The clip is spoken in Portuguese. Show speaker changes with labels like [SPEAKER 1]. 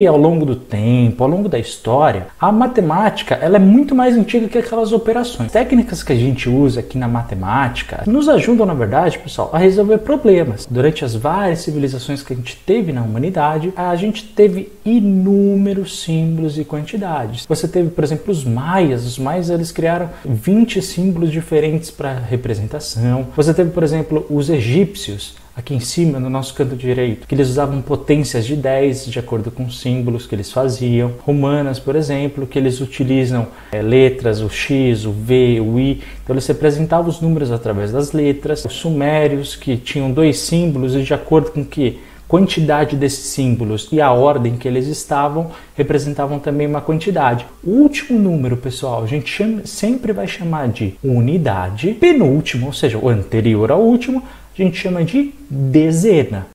[SPEAKER 1] E ao longo do tempo, ao longo da história, a matemática ela é muito mais antiga que aquelas operações. Técnicas que a gente usa aqui na matemática nos ajudam, na verdade, pessoal, a resolver problemas. Durante as várias civilizações que a gente teve na humanidade, a gente teve inúmeros símbolos e quantidades. Você teve, por exemplo, os maias. Os maias eles criaram 20 símbolos diferentes para representação. Você teve, por exemplo, os egípcios aqui em cima, no nosso canto direito, que eles usavam potências de 10 de acordo com os símbolos que eles faziam. Romanas, por exemplo, que eles utilizam é, letras, o X, o V, o I. Então eles representavam os números através das letras. Os sumérios, que tinham dois símbolos e de acordo com que quantidade desses símbolos e a ordem que eles estavam representavam também uma quantidade. O último número, pessoal, a gente chama, sempre vai chamar de unidade. Penúltimo, ou seja, o anterior ao último, a gente chama de dezena.